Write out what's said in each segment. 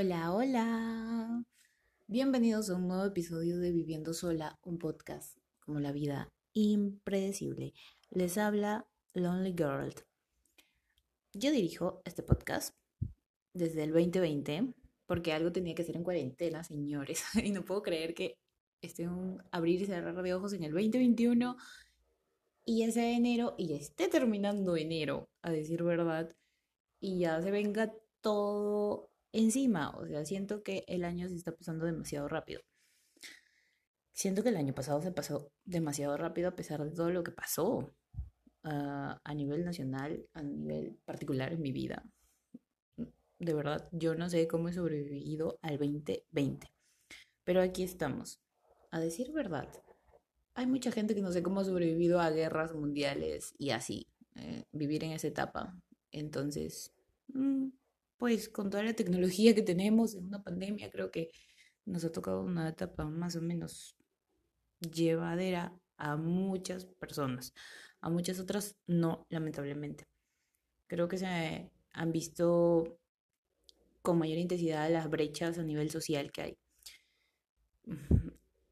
Hola, hola. Bienvenidos a un nuevo episodio de Viviendo Sola, un podcast como la vida impredecible. Les habla Lonely Girl. Yo dirijo este podcast desde el 2020 porque algo tenía que hacer en cuarentena, señores. Y no puedo creer que esté un abrir y cerrar de ojos en el 2021 y ya sea enero y ya esté terminando enero, a decir verdad, y ya se venga todo encima. O sea, siento que el año se está pasando demasiado rápido. Siento que el año pasado se pasó demasiado rápido a pesar de todo lo que pasó ah, a nivel nacional, a nivel particular en mi vida. De verdad, yo no sé cómo he sobrevivido al 2020. Pero aquí estamos. A decir verdad, hay mucha gente que no sé cómo ha sobrevivido a guerras mundiales y así, eh, vivir en esa etapa. Entonces, mm, pues con toda la tecnología que tenemos en una pandemia, creo que nos ha tocado una etapa más o menos llevadera a muchas personas. A muchas otras no, lamentablemente. Creo que se han visto con mayor intensidad las brechas a nivel social que hay.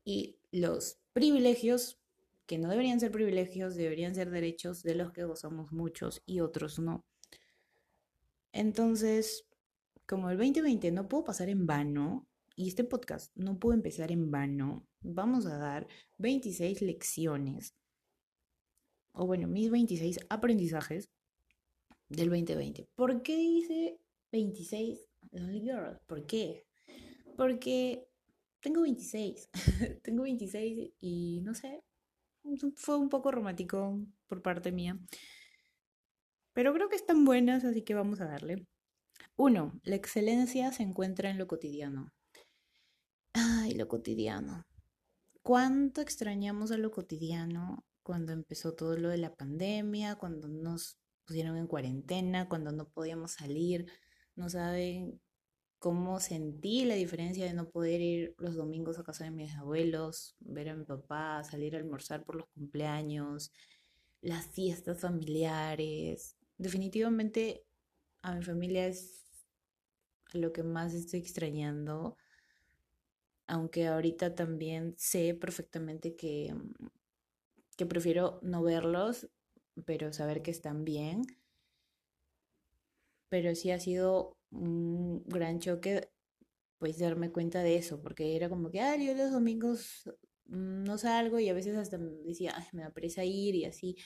Y los privilegios, que no deberían ser privilegios, deberían ser derechos de los que gozamos muchos y otros no. Entonces, como el 2020 no puedo pasar en vano y este podcast no puedo empezar en vano, vamos a dar 26 lecciones, o bueno, mis 26 aprendizajes del 2020. ¿Por qué dice 26 Lonely Girl? ¿Por qué? Porque tengo 26, tengo 26 y no sé, fue un poco romántico por parte mía. Pero creo que están buenas, así que vamos a darle. Uno, la excelencia se encuentra en lo cotidiano. Ay, lo cotidiano. ¿Cuánto extrañamos a lo cotidiano cuando empezó todo lo de la pandemia, cuando nos pusieron en cuarentena, cuando no podíamos salir? No saben cómo sentí la diferencia de no poder ir los domingos a casa de mis abuelos, ver a mi papá, salir a almorzar por los cumpleaños, las fiestas familiares, definitivamente a mi familia es lo que más estoy extrañando, aunque ahorita también sé perfectamente que, que prefiero no verlos, pero saber que están bien. Pero sí ha sido un gran choque pues darme cuenta de eso, porque era como que, ah, yo los domingos no salgo y a veces hasta me decía, Ay, me da ir y así,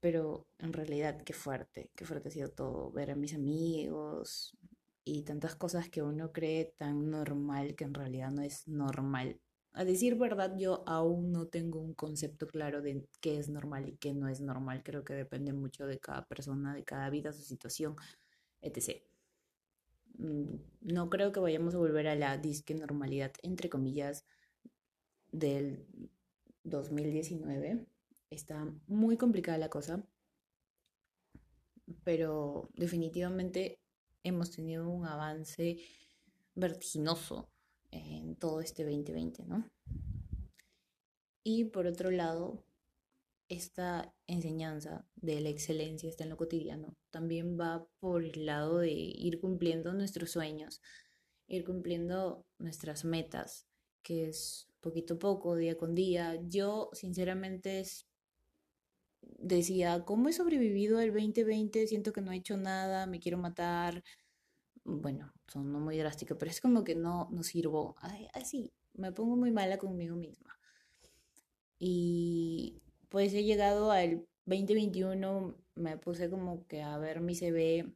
pero en realidad qué fuerte, qué fuerte ha sido todo, ver a mis amigos y tantas cosas que uno cree tan normal que en realidad no es normal. A decir verdad, yo aún no tengo un concepto claro de qué es normal y qué no es normal. Creo que depende mucho de cada persona, de cada vida, su situación, etc. Mm, no creo que vayamos a volver a la disque normalidad, entre comillas, del 2019 está muy complicada la cosa, pero definitivamente hemos tenido un avance vertiginoso en todo este 2020, ¿no? Y por otro lado, esta enseñanza de la excelencia está en lo cotidiano, también va por el lado de ir cumpliendo nuestros sueños, ir cumpliendo nuestras metas, que es poquito a poco, día con día. Yo, sinceramente, es decía, ¿cómo he sobrevivido el 2020? Siento que no he hecho nada, me quiero matar. Bueno, son no muy drásticas, pero es como que no, no sirvo. Así, me pongo muy mala conmigo misma. Y pues he llegado al 2021, me puse como que a ver mi CV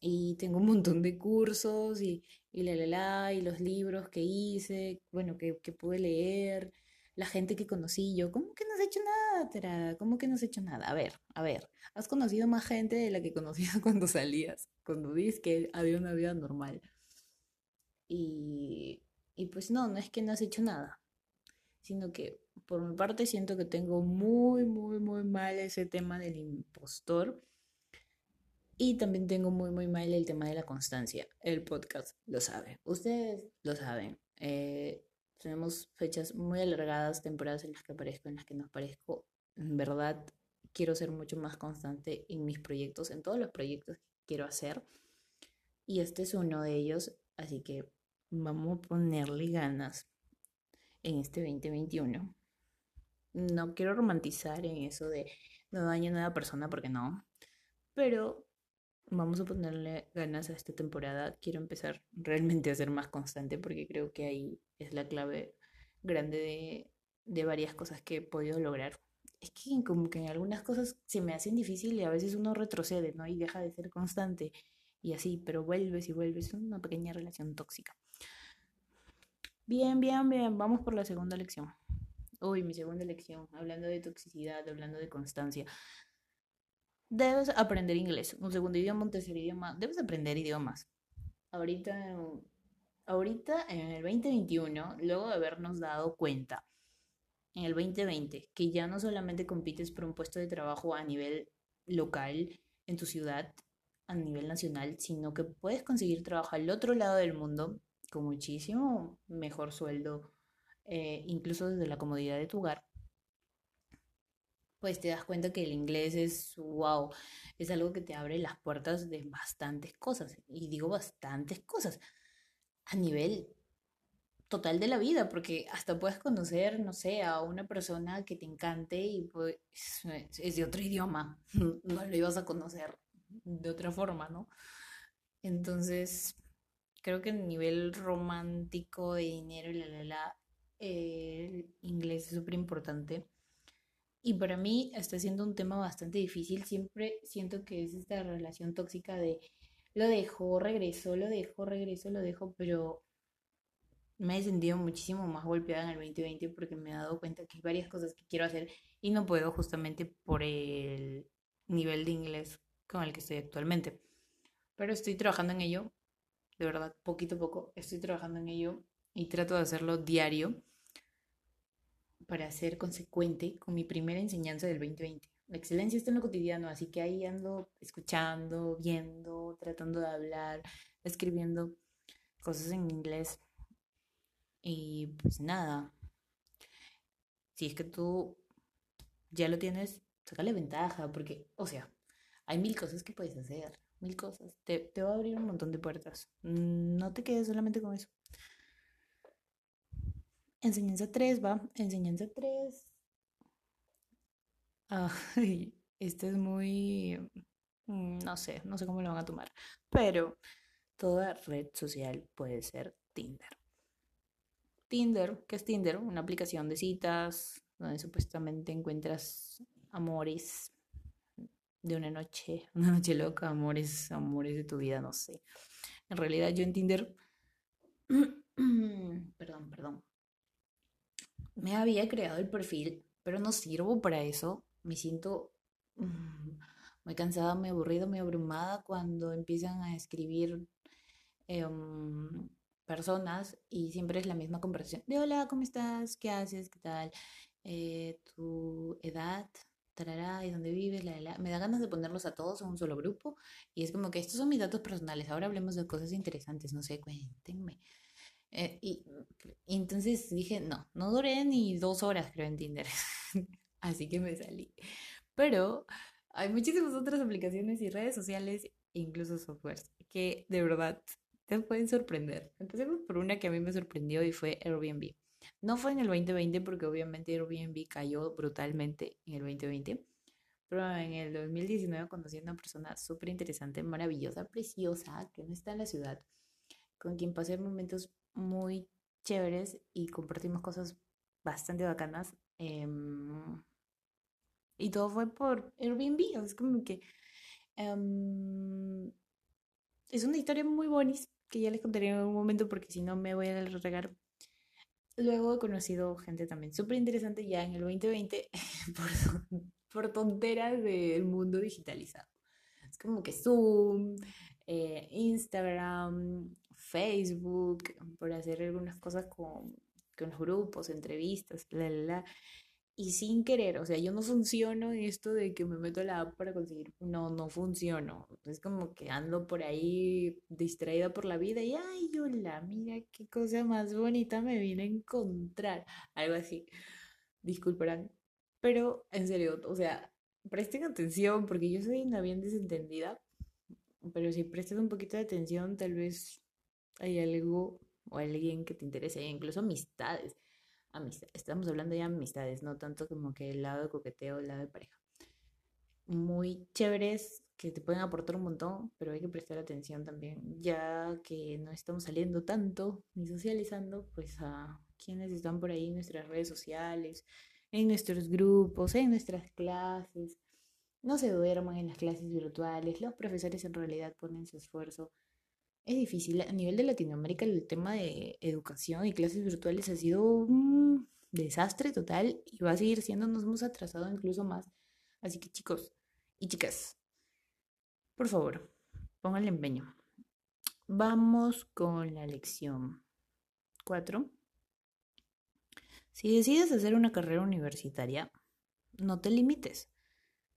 y tengo un montón de cursos y, y la, la, la, y los libros que hice, bueno, que, que pude leer la gente que conocí yo, ¿cómo que no has hecho nada, Terada? ¿Cómo que no has hecho nada? A ver, a ver, has conocido más gente de la que conocías cuando salías, cuando dices que había una vida normal. Y, y pues no, no es que no has hecho nada, sino que por mi parte siento que tengo muy, muy, muy mal ese tema del impostor. Y también tengo muy, muy mal el tema de la constancia. El podcast lo sabe. Ustedes lo saben. Eh, tenemos fechas muy alargadas, temporadas en las que aparezco, en las que no aparezco. En verdad, quiero ser mucho más constante en mis proyectos, en todos los proyectos que quiero hacer. Y este es uno de ellos. Así que vamos a ponerle ganas en este 2021. No quiero romantizar en eso de no daño a nueva persona porque no. Pero vamos a ponerle ganas a esta temporada. Quiero empezar realmente a ser más constante porque creo que ahí es la clave grande de, de varias cosas que he podido lograr. Es que como que en algunas cosas se me hacen difícil y a veces uno retrocede, ¿no? Y deja de ser constante y así, pero vuelves y vuelves. Es una pequeña relación tóxica. Bien, bien, bien. Vamos por la segunda lección. Uy, mi segunda lección. Hablando de toxicidad, hablando de constancia. Debes aprender inglés. Un segundo idioma, un tercer idioma. Debes aprender idiomas. Ahorita, ahorita en el 2021, luego de habernos dado cuenta en el 2020 que ya no solamente compites por un puesto de trabajo a nivel local en tu ciudad, a nivel nacional, sino que puedes conseguir trabajo al otro lado del mundo con muchísimo mejor sueldo, eh, incluso desde la comodidad de tu hogar, pues te das cuenta que el inglés es, wow, es algo que te abre las puertas de bastantes cosas, y digo bastantes cosas, a nivel total de la vida, porque hasta puedes conocer, no sé, a una persona que te encante y pues es de otro idioma, no lo ibas a conocer de otra forma, ¿no? Entonces, creo que a nivel romántico de dinero la, la, la, el inglés es súper importante. Y para mí está siendo un tema bastante difícil. Siempre siento que es esta relación tóxica de lo dejo, regreso, lo dejo, regreso, lo dejo, pero me he sentido muchísimo más golpeada en el 2020 porque me he dado cuenta que hay varias cosas que quiero hacer y no puedo justamente por el nivel de inglés con el que estoy actualmente. Pero estoy trabajando en ello, de verdad, poquito a poco, estoy trabajando en ello y trato de hacerlo diario para ser consecuente con mi primera enseñanza del 2020. La excelencia está en lo cotidiano, así que ahí ando escuchando, viendo, tratando de hablar, escribiendo cosas en inglés. Y pues nada, si es que tú ya lo tienes, sácale ventaja, porque, o sea, hay mil cosas que puedes hacer, mil cosas. Te, te va a abrir un montón de puertas. No te quedes solamente con eso. Enseñanza 3, va. Enseñanza 3. Ay, este es muy... Mm, no sé, no sé cómo lo van a tomar. Pero toda red social puede ser Tinder. Tinder, ¿qué es Tinder? Una aplicación de citas donde supuestamente encuentras amores de una noche, una noche loca, amores, amores de tu vida, no sé. En realidad yo en Tinder, perdón, perdón, me había creado el perfil, pero no sirvo para eso. Me siento mm, muy cansada, muy aburrida, muy abrumada cuando empiezan a escribir em, personas y siempre es la misma conversación de hola, ¿cómo estás? ¿Qué haces? ¿Qué tal? Eh, ¿Tu edad? y dónde vives, me da ganas de ponerlos a todos en un solo grupo y es como que estos son mis datos personales, ahora hablemos de cosas interesantes, no sé, cuéntenme. Eh, y, entonces dije, no, no duré ni dos horas creo en Tinder, así que me salí. Pero hay muchísimas otras aplicaciones y redes sociales e incluso softwares que de verdad te pueden sorprender. Empecemos por una que a mí me sorprendió y fue Airbnb. No fue en el 2020 porque obviamente Airbnb cayó brutalmente en el 2020, pero en el 2019 conocí a una persona súper interesante, maravillosa, preciosa, que no está en la ciudad, con quien pasé momentos muy chéveres y compartimos cosas bastante bacanas. Em, y todo fue por Airbnb, es como que... Em, es una historia muy bonita que ya les contaré en algún momento porque si no me voy a regar Luego he conocido gente también súper interesante ya en el 2020 por, por tonteras del mundo digitalizado. Es como que Zoom, eh, Instagram, Facebook, por hacer algunas cosas con, con los grupos, entrevistas, la, la, y sin querer, o sea, yo no funciono en esto de que me meto a la app para conseguir, no, no funciono. Es como que ando por ahí distraída por la vida y, ay, hola, mira qué cosa más bonita me vine a encontrar. Algo así. Disculparán. Pero, en serio, o sea, presten atención porque yo soy una bien desentendida. Pero si prestas un poquito de atención, tal vez hay algo o alguien que te interese, incluso amistades. Amistad. Estamos hablando ya de amistades, no tanto como que el lado de coqueteo, el lado de pareja. Muy chéveres que te pueden aportar un montón, pero hay que prestar atención también, ya que no estamos saliendo tanto ni socializando, pues a quienes están por ahí en nuestras redes sociales, en nuestros grupos, en nuestras clases. No se duerman en las clases virtuales, los profesores en realidad ponen su esfuerzo es difícil. A nivel de Latinoamérica, el tema de educación y clases virtuales ha sido un desastre total y va a seguir siendo, nos hemos atrasado incluso más. Así que chicos y chicas, por favor, pónganle empeño. Vamos con la lección 4. Si decides hacer una carrera universitaria, no te limites,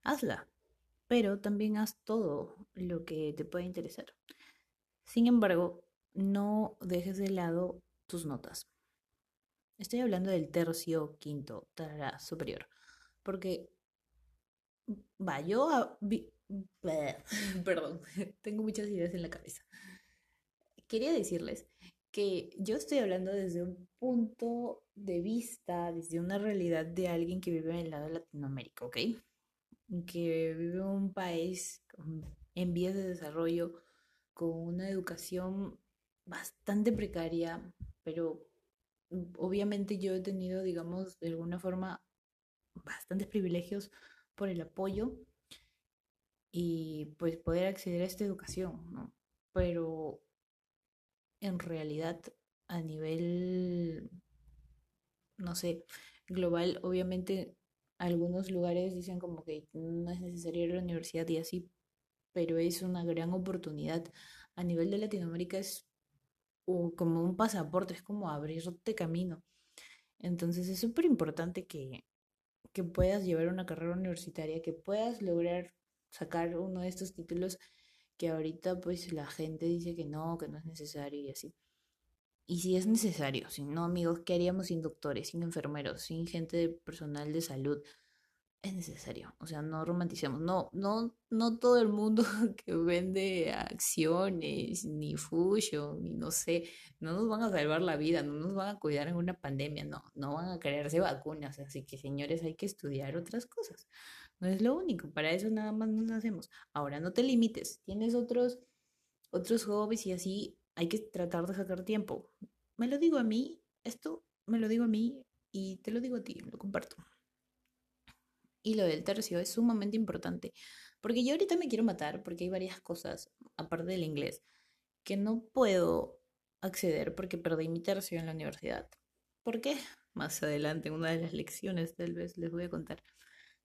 hazla, pero también haz todo lo que te pueda interesar. Sin embargo, no dejes de lado tus notas. Estoy hablando del tercio quinto, tarara, superior. Porque, va, yo... perdón, tengo muchas ideas en la cabeza. Quería decirles que yo estoy hablando desde un punto de vista, desde una realidad de alguien que vive en el lado de Latinoamérica, ¿ok? Que vive en un país en vías de desarrollo con una educación bastante precaria, pero obviamente yo he tenido, digamos, de alguna forma, bastantes privilegios por el apoyo y pues poder acceder a esta educación, ¿no? Pero en realidad a nivel, no sé, global, obviamente algunos lugares dicen como que no es necesario ir a la universidad y así, pero es una gran oportunidad. A nivel de Latinoamérica es como un pasaporte, es como abrirte camino. Entonces es súper importante que, que puedas llevar una carrera universitaria, que puedas lograr sacar uno de estos títulos que ahorita pues la gente dice que no, que no es necesario y así. Y si es necesario, si no amigos, ¿qué haríamos sin doctores, sin enfermeros, sin gente de personal de salud? Es necesario. O sea, no romanticemos. No, no, no todo el mundo que vende acciones, ni fusion, ni no sé, no nos van a salvar la vida, no nos van a cuidar en una pandemia, no, no van a crearse vacunas. Así que, señores, hay que estudiar otras cosas. No es lo único, para eso nada más nos hacemos. Ahora, no te limites. Tienes otros, otros hobbies y así hay que tratar de sacar tiempo. Me lo digo a mí, esto me lo digo a mí y te lo digo a ti, lo comparto. Y lo del tercio es sumamente importante, porque yo ahorita me quiero matar porque hay varias cosas, aparte del inglés, que no puedo acceder porque perdí mi tercio en la universidad. ¿Por qué? Más adelante, en una de las lecciones tal vez les voy a contar.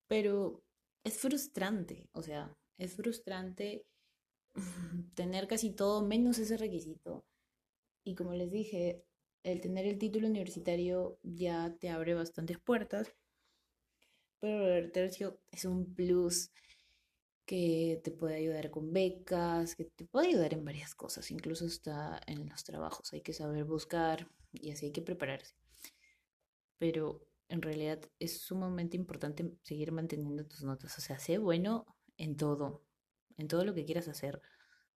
Pero es frustrante, o sea, es frustrante tener casi todo menos ese requisito. Y como les dije, el tener el título universitario ya te abre bastantes puertas pero el tercio es un plus que te puede ayudar con becas, que te puede ayudar en varias cosas, incluso está en los trabajos, hay que saber buscar y así hay que prepararse. Pero en realidad es sumamente importante seguir manteniendo tus notas, o sea, sé bueno en todo, en todo lo que quieras hacer,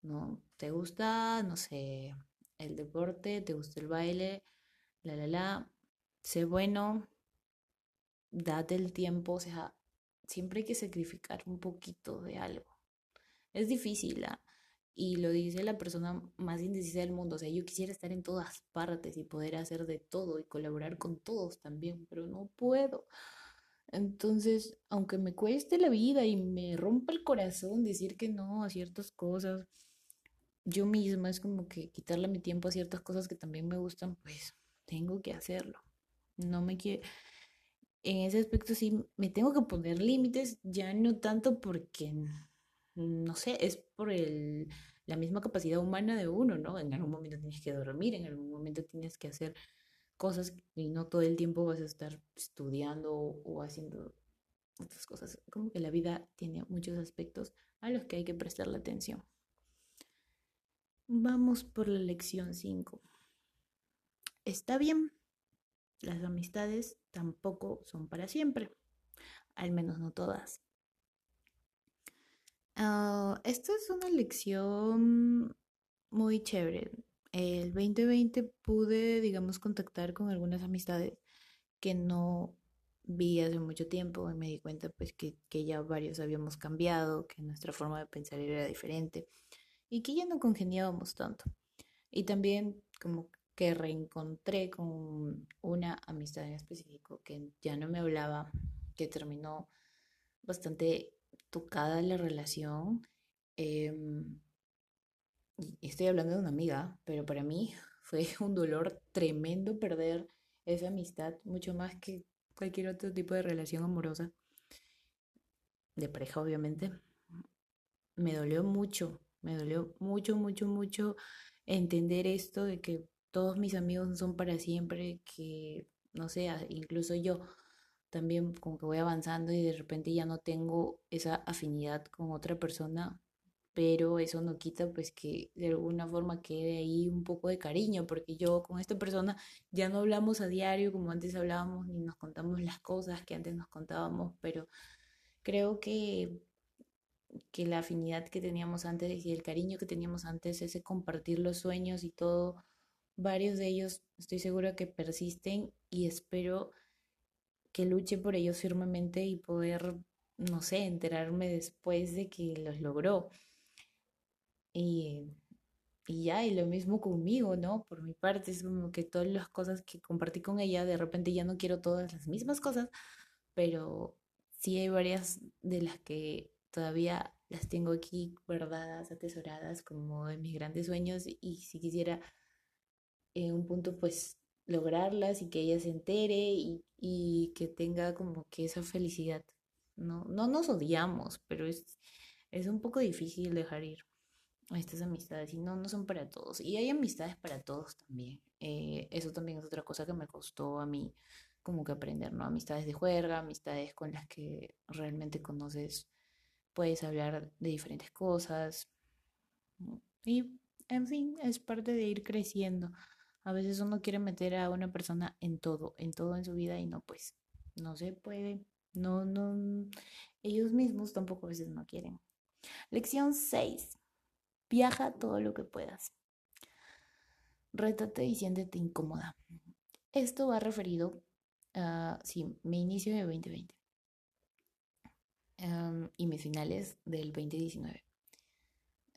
¿no? ¿Te gusta, no sé, el deporte, te gusta el baile, la, la, la, sé bueno, date el tiempo, o sea, siempre hay que sacrificar un poquito de algo. Es difícil, ¿ah? Y lo dice la persona más indecisa del mundo. O sea, yo quisiera estar en todas partes y poder hacer de todo y colaborar con todos también, pero no puedo. Entonces, aunque me cueste la vida y me rompa el corazón decir que no a ciertas cosas, yo misma es como que quitarle mi tiempo a ciertas cosas que también me gustan, pues tengo que hacerlo. No me quiero en ese aspecto sí me tengo que poner límites, ya no tanto porque, no sé, es por el, la misma capacidad humana de uno, ¿no? En algún momento tienes que dormir, en algún momento tienes que hacer cosas y no todo el tiempo vas a estar estudiando o, haciendo otras cosas. Como que la vida tiene muchos aspectos a los que hay que prestarle atención. Vamos por la lección 5. Está bien las amistades tampoco son para siempre, al menos no todas. Ah, esta es una lección muy chévere. el 2020 pude, digamos, contactar con algunas amistades que no vi hace mucho tiempo y me di cuenta pues que, que ya varios habíamos cambiado, que nuestra forma de pensar era diferente y que ya no congeniábamos tanto. Y también como que reencontré con una amistad en específico que ya no me hablaba, que terminó bastante tocada la relación. Em, estoy hablando de una amiga, pero para mí fue un dolor tremendo perder esa amistad, mucho más que cualquier otro tipo de relación amorosa, de pareja obviamente. Me dolió mucho, me dolió mucho, mucho, mucho entender esto de que todos mis amigos son para siempre, que no sé, incluso yo también como que voy avanzando y de repente ya no tengo esa afinidad con otra persona, pero eso no quita pues que de alguna forma quede ahí un poco de cariño, porque yo con esta persona ya no hablamos a diario como antes hablábamos, ni nos contamos las cosas que antes nos contábamos, pero creo que que la afinidad que teníamos antes y el cariño que teníamos antes, ese compartir los sueños y todo, varios de ellos estoy segura que persisten y espero que luche por ellos firmemente y poder, no sé, enterarme después de que los logró. Y, y ya, y lo mismo conmigo, ¿no? Por mi parte, es como que todas las cosas que compartí con ella, de repente ya no quiero todas las mismas cosas, pero sí hay varias de las que todavía las tengo aquí guardadas, atesoradas como de mis grandes sueños y si quisiera en un punto pues lograrlas y que ella se entere y, y que tenga como que esa felicidad. No, no nos odiamos, pero es, es un poco difícil dejar ir estas amistades y no, no son para todos. Y hay amistades para todos también. Eh, eso también es otra cosa que me costó a mí como que aprender, ¿no? Amistades de juerga, amistades con las que realmente conoces puedes hablar de diferentes cosas. Y, en fin, es parte de ir creciendo. A veces uno quiere meter a una persona en todo, en todo en su vida y no, pues, no se puede. No, no, ellos mismos tampoco a veces no quieren. Lección 6. Viaja todo lo que puedas. Rétate y siéntete incómoda. Esto va referido a, sí, mi inicio de 2020 y mis finales del 2019.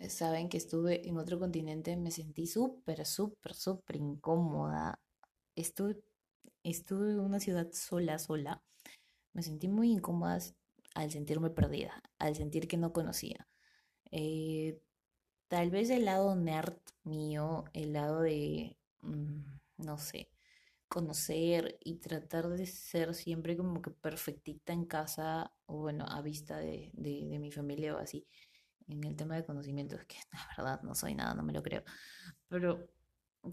Saben que estuve en otro continente, me sentí súper, súper, súper incómoda. Estuve, estuve en una ciudad sola, sola. Me sentí muy incómoda al sentirme perdida, al sentir que no conocía. Eh, tal vez el lado nerd mío, el lado de, mm, no sé, conocer y tratar de ser siempre como que perfectita en casa o bueno, a vista de, de, mi familia o así. En el tema de conocimientos, que la verdad no soy nada, no me lo creo. Pero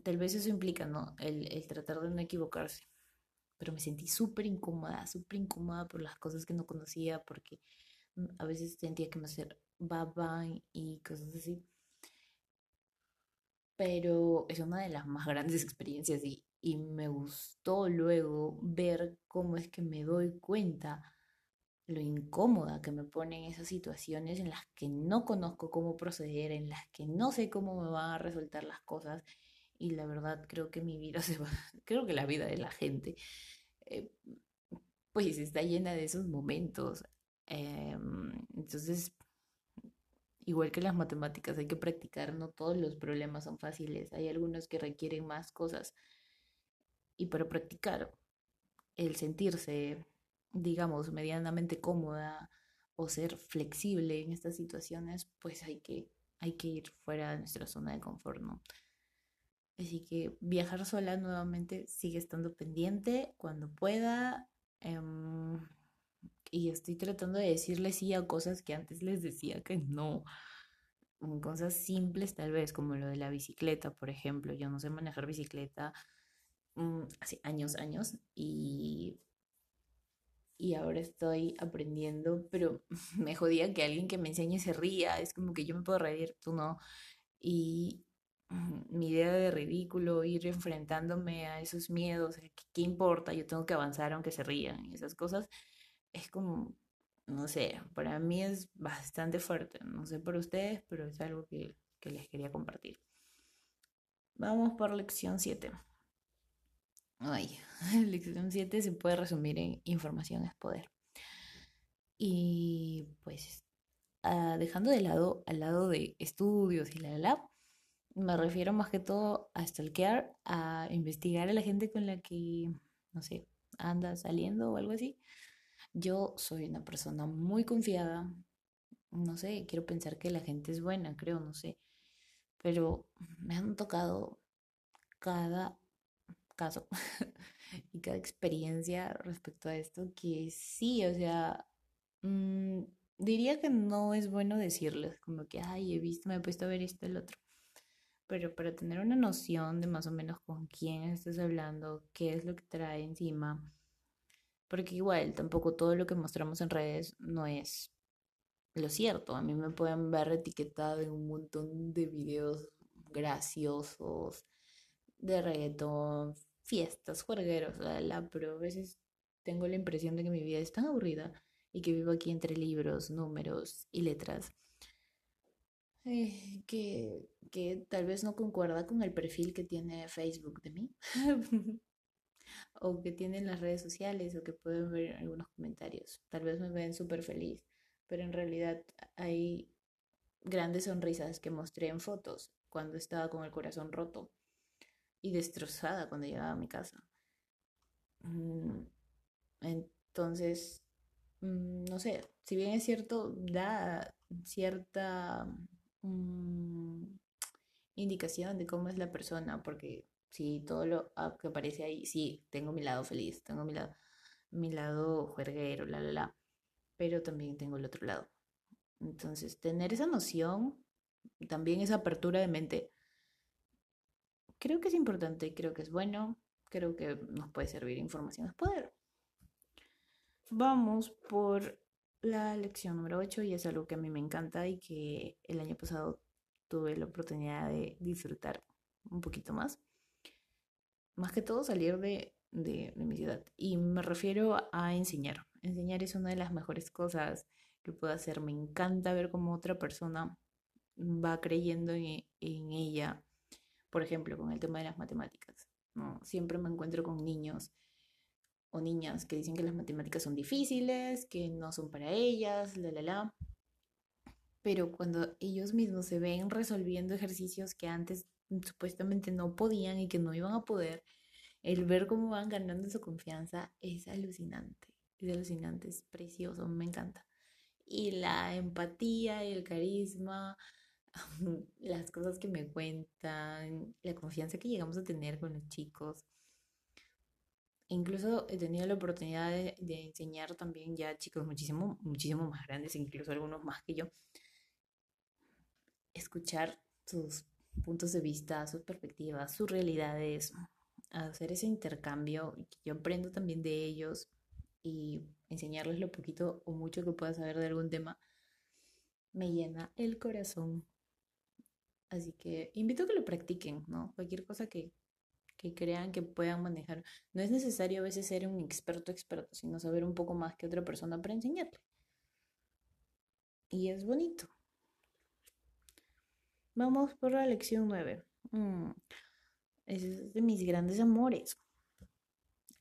tal vez eso implica, ¿no? El, el tratar de no equivocarse. Pero me sentí súper incómoda, súper incómoda por las cosas que no conocía, porque a veces sentía que me hacer baba y cosas así. Pero es una de las más grandes experiencias y, y me gustó luego ver cómo es que me doy cuenta lo incómoda que me ponen esas situaciones en las que no conozco cómo proceder, en las que no sé cómo me van a resultar las cosas y la verdad creo que mi vida se va, creo que la vida de la gente eh, pues está llena de esos momentos. Em, entonces, igual que las matemáticas, hay que practicar, no todos los problemas son fáciles, hay algunos que requieren más cosas y para practicar el sentirse, digamos, medianamente cómoda o ser flexible en estas situaciones, pues hay que, hay que ir fuera de nuestra zona de confort, ¿no? Así que viajar sola nuevamente sigue estando pendiente cuando pueda. Em, y estoy tratando de decirles sí a cosas que antes les decía que no. Cosas simples tal vez, como lo de la bicicleta, por ejemplo. Yo no sé manejar bicicleta, Mm, hace años, años, y, y ahora estoy aprendiendo, pero me jodía que alguien que me enseñe se ría, es como que yo me puedo reír, tú no, y mm, mi idea de ridículo, ir enfrentándome a esos miedos, ¿qué, importa? Yo tengo que avanzar aunque se rían, y esas cosas, es como, no sé, para mí es bastante fuerte, no sé por ustedes, pero es algo que, que les quería compartir. Vamos por lección 7. Ay, lección 7 se puede resumir en información es poder. Y pues, ah, dejando de lado al lado de estudios y la, la, me refiero más que todo a stalkear, a investigar a la gente con la que, no sé, anda saliendo o algo así. Yo soy una persona muy confiada. No sé, quiero pensar que la gente es buena, creo, no sé. Pero me han tocado cada caso y cada experiencia respecto a esto que sí, o sea, mmm, diría que no es bueno decirles como que, ay, he visto, me he puesto a ver esto, el otro. Pero para tener una noción de más o menos con quién estás hablando, qué es lo que trae encima, porque igual tampoco todo lo que mostramos en redes no es lo cierto. A mí me pueden ver etiquetado en un montón de videos graciosos, de reggaetón, fiestas, juergueros, la, la, pero a veces tengo la impresión de que mi vida es tan aburrida y que vivo aquí entre libros, números y letras eh, que, que tal vez no concuerda con el perfil que tiene Facebook de mí o que tienen las redes sociales o que pueden ver algunos comentarios. Tal vez me ven súper feliz, pero en realidad hay grandes sonrisas que mostré en fotos cuando estaba con el corazón roto y destrozada cuando llegaba a mi casa. Mm, entonces, mm, no sé, si bien es cierto, da cierta mm, indicación de cómo es la persona, porque si todo lo que aparece ahí, sí, tengo mi lado feliz, tengo mi lado, mi lado juerguero, la, la, la, pero también tengo el otro lado. Entonces, tener esa noción, también esa apertura de mente, creo que es importante, creo que es bueno, creo que nos puede servir información es poder. Vamos por la lección número 8 y es algo que a mí me encanta y que el año pasado tuve la oportunidad de disfrutar un poquito más. Más que todo salir de, de, de mi ciudad. Y me refiero a enseñar. Enseñar es una de las mejores cosas que puedo hacer. Me encanta ver cómo otra persona va creyendo en, en ella por ejemplo, con el tema de las matemáticas. Siempre me encuentro con niños o niñas que dicen que las matemáticas son difíciles, que no son para ellas, la, la, la. Pero cuando ellos mismos se ven resolviendo ejercicios que antes supuestamente no podían y que no iban a poder, el ver cómo van ganando su confianza es alucinante. Es alucinante, es precioso, me encanta. Y la empatía y el carisma las cosas que me cuentan, la confianza que llegamos a tener con los chicos. Incluso he tenido la oportunidad de, de, enseñar también ya chicos muchísimo, muchísimo más grandes, incluso algunos más que yo, escuchar sus puntos de vista, sus perspectivas, sus realidades, hacer ese intercambio, yo aprendo también de ellos y enseñarles lo poquito o mucho que pueda saber de algún tema, me llena el corazón Así que invito a que lo practiquen, ¿no? Cualquier cosa que, que crean que puedan manejar. No es necesario a veces ser un experto experto, sino saber un poco más que otra persona para enseñarle. Y es bonito. Vamos por la lección 9. Mm, es de mis grandes amores.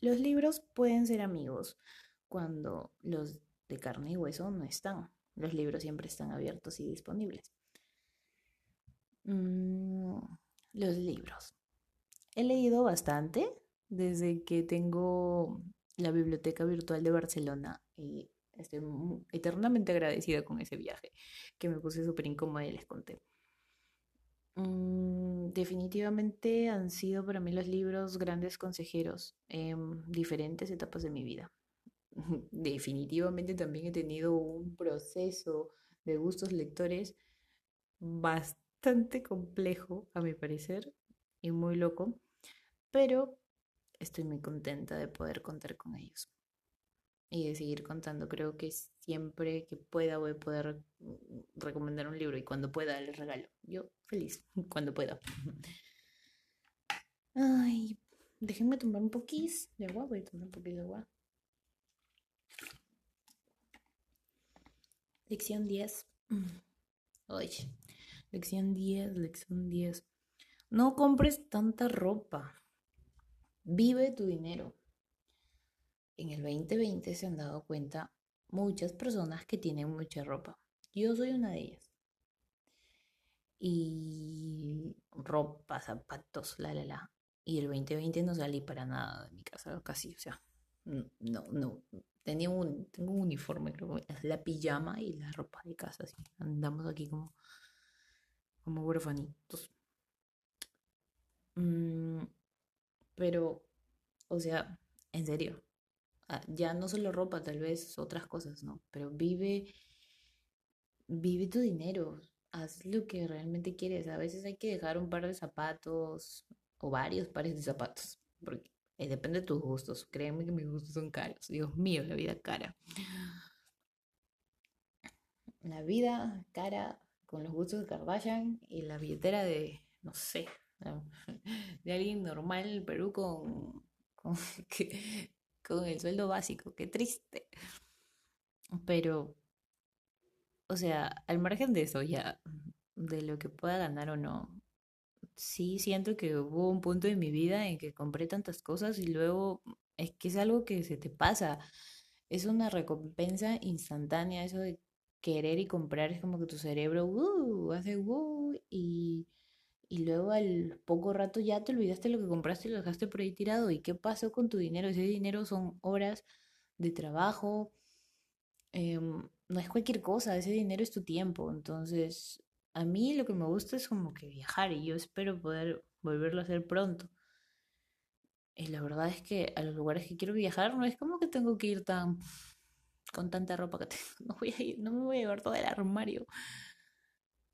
Los libros pueden ser amigos cuando los de carne y hueso no están. Los libros siempre están abiertos y disponibles. Mm, los libros. He leído bastante desde que tengo la biblioteca virtual de Barcelona y estoy eternamente agradecida con ese viaje que me puse súper incómoda y les conté. Mm, definitivamente han sido para mí los libros grandes consejeros en diferentes etapas de mi vida. Definitivamente también he tenido un proceso de gustos lectores bastante bastante complejo, a mi parecer, y muy loco, pero estoy muy contenta de poder contar con ellos y de seguir contando. Creo que siempre que pueda voy a poder recomendar un libro y cuando pueda les regalo. Yo feliz, cuando pueda. Ay, déjenme tomar un poquís de agua, voy a tomar un poquito de agua. Lección 10. Ay, Lección 10, lección 10. No compres tanta ropa. Vive tu dinero. En el 2020 se han dado cuenta muchas personas que tienen mucha ropa. Yo soy una de ellas. Y ropa, zapatos, la, la, la. Y el 2020 no salí para nada de mi casa, casi, o sea, no, no. Tenía un, tengo un uniforme, creo, la pijama y la ropa de casa, así. Andamos aquí como, como huerfanitos. Mm, pero, o sea, en serio, ah, ya no solo ropa, tal vez otras cosas, ¿no? Pero vive, vive tu dinero, haz lo que realmente quieres. A veces hay que dejar un par de zapatos o varios pares de zapatos, porque eh, depende de tus gustos. Créeme que mis gustos son caros. Dios mío, la vida cara. La vida cara con los gustos de Kardashian y la billetera de, no sé, de alguien normal en Perú con, con, con el sueldo básico. Qué triste. Pero, o sea, al margen de eso ya, de lo que pueda ganar o no, sí siento que hubo un punto en mi vida en que compré tantas cosas y luego es que es algo que se te pasa. Es una recompensa instantánea eso de querer y comprar. Es como que tu cerebro uh, hace uh, y, y luego al poco rato ya te olvidaste lo que compraste y lo dejaste por ahí tirado. ¿Y qué pasó con tu dinero? Ese dinero son horas de trabajo. Em, no es cualquier cosa, ese dinero es tu tiempo. Entonces, a mí lo que me gusta es como que viajar y yo espero poder volverlo a hacer pronto. Y la verdad es que a los lugares que quiero viajar no es como que tengo que ir tan con tanta ropa que tengo. No voy a ir, no me voy a llevar todo el armario.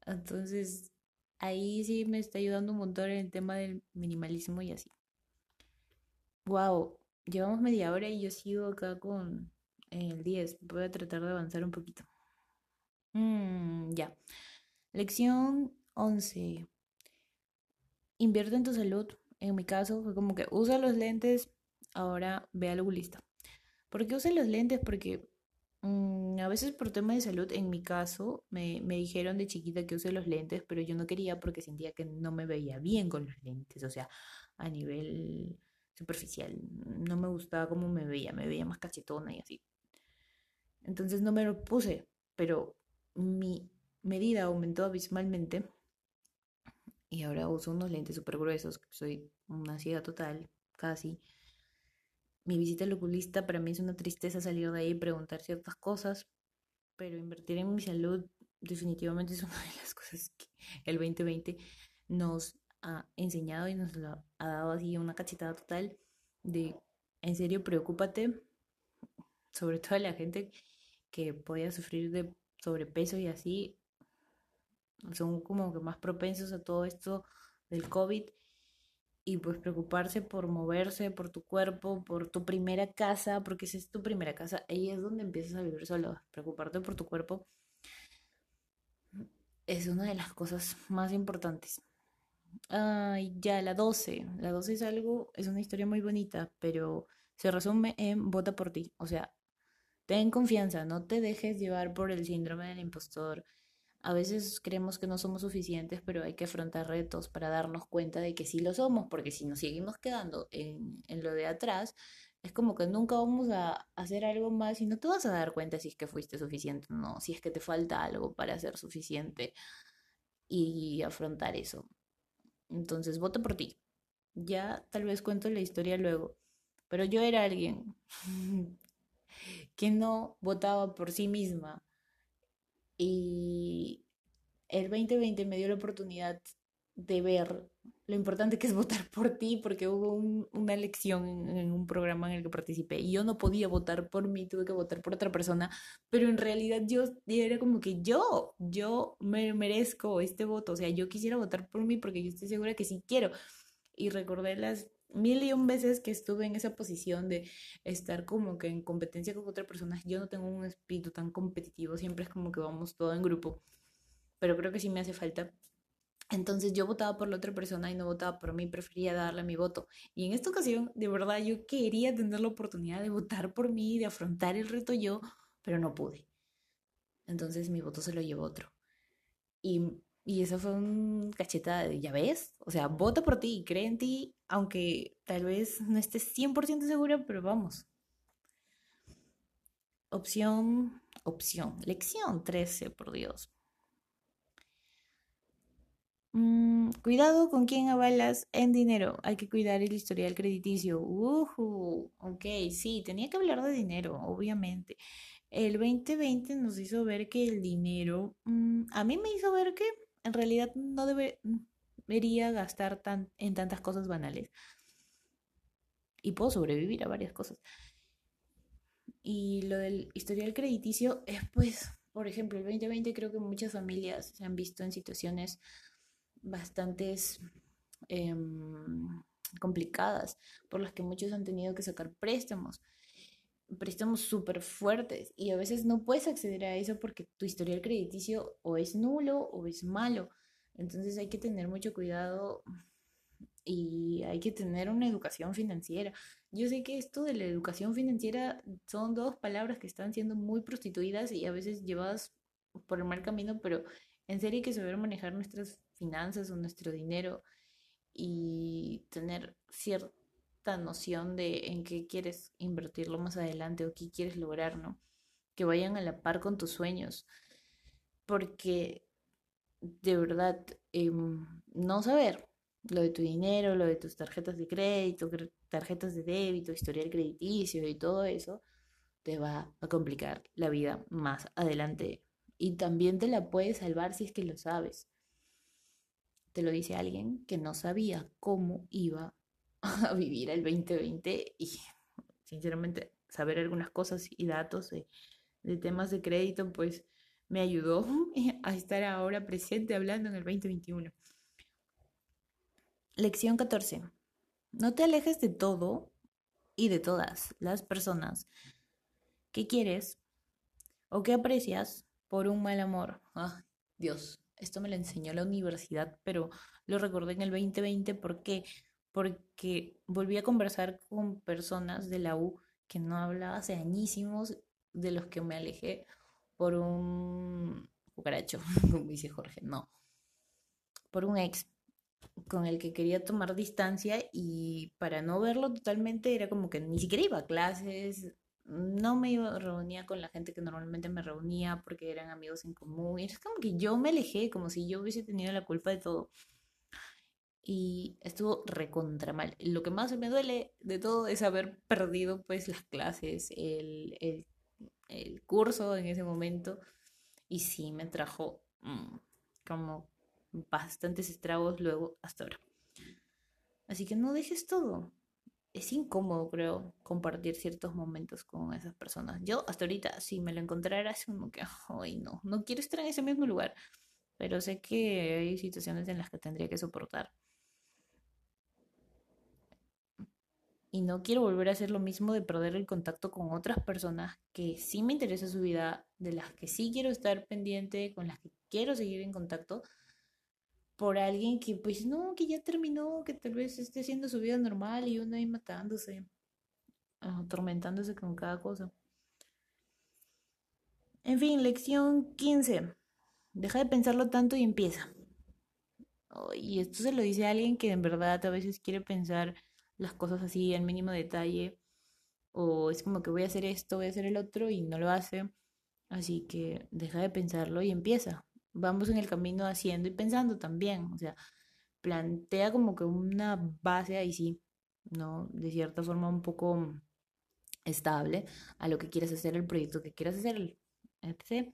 Entonces, ahí sí me está ayudando un montón en el tema del minimalismo y así. Wow, llevamos media hora y yo sigo acá con el 10. Voy a tratar de avanzar un poquito. Mm, ya. Lección 11. Invierte en tu salud. En mi caso fue como que usa los lentes, ahora ve al oculista. ¿Por qué usa los lentes? Porque mm, a veces por tema de salud, en mi caso, me, me dijeron de chiquita que use los lentes, pero yo no quería porque sentía que no me veía bien con los lentes, o sea, a nivel superficial. No me gustaba cómo me veía, me veía más cachetona y así. Entonces no me lo puse, pero mi medida aumentó abismalmente y ahora uso unos lentes súper gruesos, soy una ciega total, casi. Mi visita al oculista para mí es una tristeza salir de ahí y preguntar ciertas cosas, pero invertir en mi salud definitivamente es una de las cosas que el 2020 nos ha enseñado y nos ha dado así una cachetada total de, en serio, preocúpate, sobre todo a la gente que podía sufrir de sobrepeso y así, son como que más propensos a todo esto del COVID y pues preocuparse por moverse, por tu cuerpo, por tu primera casa, porque si es tu primera casa, ahí es donde empiezas a vivir solo. Preocuparte por tu cuerpo es una de las cosas más importantes. Ay, ya, la 12. La 12 es algo, es una historia muy bonita, pero se resume en vota por ti. O sea, ten confianza, no te dejes llevar por el síndrome del impostor a veces creemos que no somos suficientes, pero hay que afrontar retos para darnos cuenta de que sí lo somos, porque si nos seguimos quedando en, lo de atrás, es como que nunca vamos a hacer algo más y no te vas a dar cuenta si es que fuiste suficiente o no, si es que te falta algo para ser suficiente y afrontar eso. Entonces, voto por ti. Ya tal vez cuento la historia luego, pero yo era alguien que no votaba por sí misma y el 2020 me dio la oportunidad de ver lo importante que es votar por ti, porque hubo una elección en, un programa en el que participé y yo no podía votar por mí, tuve que votar por otra persona, pero en realidad yo era como que yo, yo me merezco este voto, o sea, yo quisiera votar por mí porque yo estoy segura que sí quiero. Y recordé las mil y un veces que estuve en esa posición de estar como que en competencia con otra persona, yo no tengo un espíritu tan competitivo, siempre es como que vamos todo en grupo, pero creo que sí me hace falta. Entonces yo votaba por la otra persona y no votaba por mí, prefería darle mi voto. Y en esta ocasión, de verdad, yo quería tener la oportunidad de votar por mí, de afrontar el reto yo, pero no pude. Entonces mi voto se lo llevó otro. Y Y eso fue un cachetada de, ya ves, o sea, vota por ti, cree en ti, aunque tal vez no estés 100% segura, pero vamos. Opción, opción, lección 13, por Dios. Mm, cuidado con quién avalas en dinero. Hay que cuidar el historial crediticio. Uh, ok, sí, tenía que hablar de dinero, obviamente. El 2020 nos hizo ver que el dinero, mm, a mí me hizo ver que en realidad no debería gastar tan, en tantas cosas banales. Y puedo sobrevivir a varias cosas. Y lo del historial crediticio es pues, por ejemplo, el 2020 creo que muchas familias se han visto en situaciones bastantes em, complicadas por las que muchos han tenido que sacar préstamos préstamos súper fuertes y a veces no puedes acceder a eso porque tu historial crediticio o es nulo o es malo. Entonces hay que tener mucho cuidado y hay que tener una educación financiera. Yo sé que esto de la educación financiera son dos palabras que están siendo muy prostituidas y a veces llevadas por el mal camino, pero en serio hay que saber manejar nuestras finanzas o nuestro dinero y tener cierta noción de en qué quieres invertirlo más adelante o qué quieres lograr, ¿no? Que vayan a la par con tus sueños. Porque de verdad, em, no saber lo de tu dinero, lo de tus tarjetas de crédito, tarjetas de débito, historial crediticio y todo eso, te va a complicar la vida más adelante. Y también te la puedes salvar si es que lo sabes. Te lo dice alguien que no sabía cómo iba a vivir el 2020 y sinceramente saber algunas cosas y datos de, temas de crédito pues me ayudó a estar ahora presente hablando en el 2021. Lección 14. No te alejes de todo y de todas las personas que quieres o que aprecias por un mal amor. Ah, Dios, esto me lo enseñó la universidad, pero lo recordé en el 2020 porque porque volví a conversar con personas de la U que no hablaba hace añísimos, de los que me alejé por un cucaracho, como dice Jorge, no, por un ex con el que quería tomar distancia y para no verlo totalmente era como que ni siquiera iba a clases, no me iba, reunía con la gente que normalmente me reunía porque eran amigos en común. Y es como que yo me alejé, como si yo hubiese tenido la culpa de todo y estuvo recontra mal. Lo que más me duele de todo es haber perdido pues las clases, el, el, curso en ese momento y sí me trajo mm, como bastantes estragos luego hasta ahora. Así que no dejes todo. Es incómodo, creo, compartir ciertos momentos con esas personas. Yo hasta ahorita, si me lo encontrara, es como que, ay, no, no quiero estar en ese mismo lugar. Pero sé que hay situaciones en las que tendría que soportar. Y no quiero volver a hacer lo mismo de perder el contacto con otras personas que sí me interesa su vida, de las que sí quiero estar pendiente, con las que quiero seguir en contacto, por alguien que pues no, que ya terminó, que tal vez esté haciendo su vida normal y uno ahí matándose, atormentándose con cada cosa. En fin, lección 15. Deja de pensarlo tanto y empieza. y esto se lo dice a alguien que en verdad a veces quiere pensar las cosas así al mínimo detalle. O es como que voy a hacer esto, voy a hacer el otro y no lo hace. Así que deja de pensarlo y empieza. Vamos en el camino haciendo y pensando también. O sea, plantea como que una base ahí sí, ¿no? De cierta forma un poco estable a lo que quieras hacer, el proyecto que quieras hacer, etc.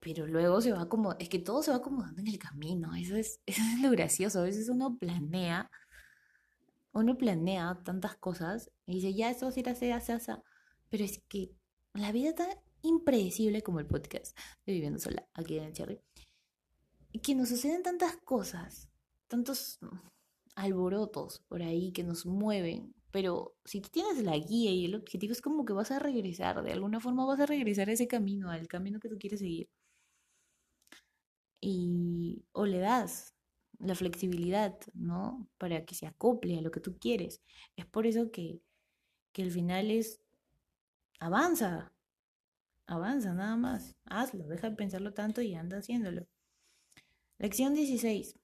Pero luego se va como, es que todo se va acomodando en el camino, eso es, eso es lo gracioso, a veces uno planea uno planea tantas cosas y dice, ya, eso sí, así, así, así. Pero es que la vida tan impredecible como el podcast de Viviendo Sola, aquí en el Cherry, que nos suceden tantas cosas, tantos alborotos por ahí que nos mueven. Pero si tú tienes la guía y el objetivo es como que vas a regresar, de alguna forma vas a regresar a ese camino, al camino que tú quieres seguir. Y o le das la flexibilidad, ¿no? Para que se acople a lo que tú quieres. Es por eso que, que el final es avanza, avanza nada más, hazlo, deja de pensarlo tanto y anda haciéndolo. Lección 16.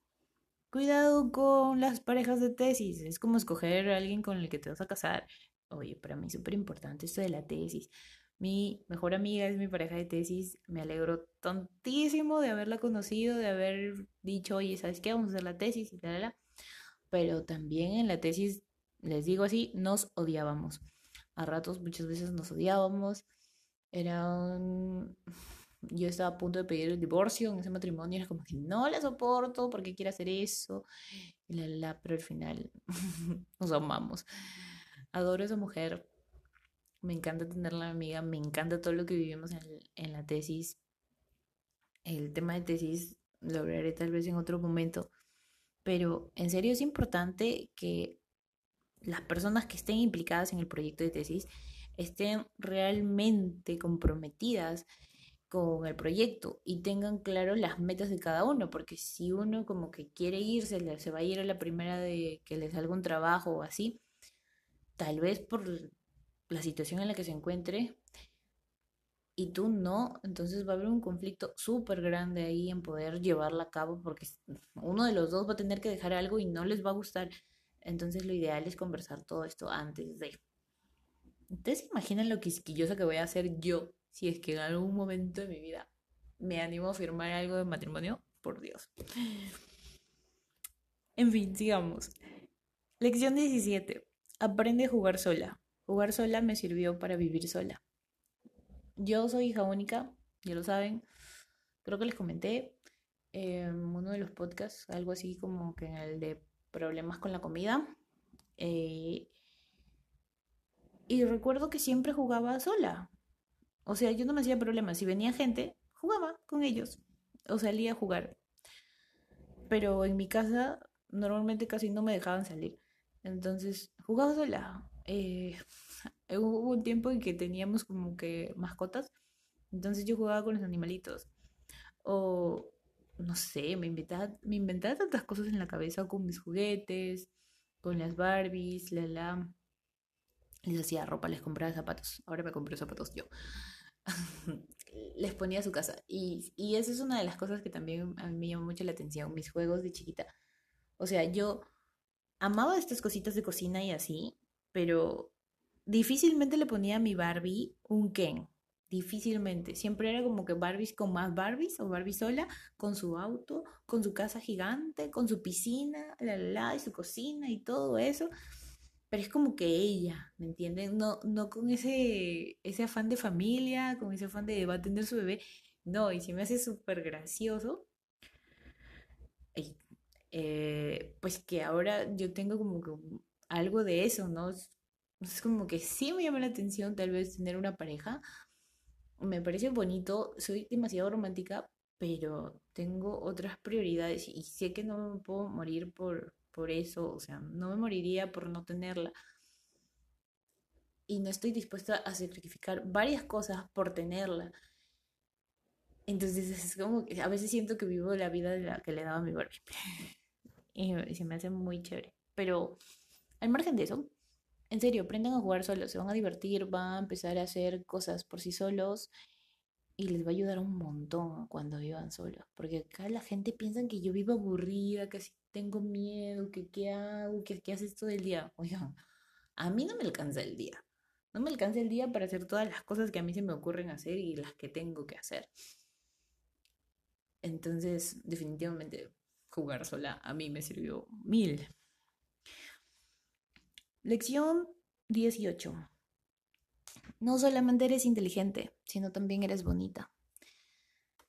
Cuidado con las parejas de tesis. Es como escoger a alguien con el que te vas a casar. Oye, para mí es súper importante esto de la tesis. Mi mejor amiga es mi pareja de tesis. Me alegro tantísimo de haberla conocido, de haber dicho, oye, ¿sabes qué? Vamos a hacer la tesis y tal, Pero también en la tesis, les digo así, nos odiábamos. A ratos, muchas veces nos odiábamos. Era. Yo estaba a punto de pedir el divorcio en ese matrimonio. Era como que no la soporto porque quiere hacer eso. Y la, la, pero al final nos amamos. Adoro a esa mujer me encanta tenerla amiga, me encanta todo lo que vivimos en, la tesis. El tema de tesis lo hablaré tal vez en otro momento, pero en serio es importante que las personas que estén implicadas en el proyecto de tesis estén realmente comprometidas con el proyecto y tengan claro las metas de cada uno, porque si uno como que quiere irse, se va a ir a la primera de que le salga un trabajo o así, tal vez por la situación en la que se encuentre y tú no, entonces va a haber un conflicto súper grande ahí en poder llevarla a cabo porque uno de los dos va a tener que dejar algo y no les va a gustar. Entonces lo ideal es conversar todo esto antes de... Ustedes imaginan lo quisquillosa que voy a hacer yo si es que en algún momento de mi vida me animo a firmar algo de matrimonio? Por Dios. En fin, sigamos. Lección 17. Aprende a jugar sola. Jugar sola me sirvió para vivir sola. Yo soy hija única, ya lo saben. Creo que les comenté en uno de los podcasts, algo así como que en el de problemas con la comida. Eh, y recuerdo que siempre jugaba sola. O sea, yo no me hacía problemas. Si venía gente, jugaba con ellos. O salía a jugar. Pero en mi casa normalmente casi no me dejaban salir. Entonces jugaba sola eh, hubo un tiempo en que teníamos como que mascotas, entonces yo jugaba con los animalitos. O, no sé, me inventaba, me inventaba tantas cosas en la cabeza con mis juguetes, con las Barbies, la la. Les hacía ropa, les compraba zapatos. Ahora me compré zapatos yo. les ponía a su casa. Y, y esa es una de las cosas que también a mí me llamó mucho la atención, mis juegos de chiquita. O sea, yo amaba estas cositas de cocina y así, pero difícilmente le ponía a mi Barbie un Ken. Difícilmente. Siempre era como que Barbies con más Barbies o Barbie sola, con su auto, con su casa gigante, con su piscina, la, la, y su cocina y todo eso. Pero es como que ella, ¿me entienden? No, no con ese, ese afán de familia, con ese afán de va a su bebé. No, y se me hace súper gracioso. Eh, pues que ahora yo tengo como que algo de eso, ¿no? Es como que sí me llama la atención tal vez tener una pareja. Me parece bonito, soy demasiado romántica, pero tengo otras prioridades y sé que no me puedo morir por, por eso, o sea, no me moriría por no tenerla. Y no estoy dispuesta a sacrificar varias cosas por tenerla. Entonces es como que a veces siento que vivo la vida de la que le daba mi Barbie. y se me hace muy chévere. Pero al margen de eso, en serio, aprendan a jugar solos, se van a divertir, van a empezar a hacer cosas por sí solos y les va a ayudar un montón cuando vivan solos. Porque acá la gente piensa que yo vivo aburrida, que tengo miedo, que qué hago, que qué haces todo el día. Oigan, a mí no me alcanza el día. No me alcanza el día para hacer todas las cosas que a mí se me ocurren hacer y las que tengo que hacer. Entonces, definitivamente, jugar sola a mí me sirvió mil. Lección 18. No solamente eres inteligente, sino también eres bonita.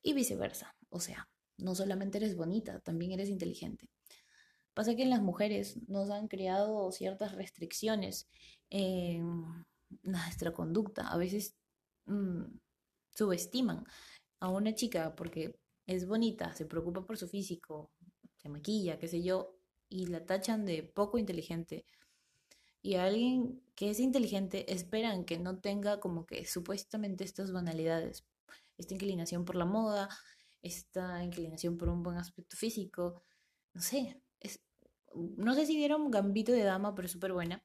Y viceversa. O sea, no solamente eres bonita, también eres inteligente. Pasa que en las mujeres nos han creado ciertas restricciones en nuestra conducta. A veces mm, subestiman a una chica porque es bonita, se preocupa por su físico, se maquilla, qué sé yo, y la tachan de poco inteligente y a alguien que es inteligente esperan que no tenga como que supuestamente estas banalidades, esta inclinación por la moda, esta inclinación por un buen aspecto físico, no sé, es, no sé si vieron Gambito de Dama, pero es súper buena.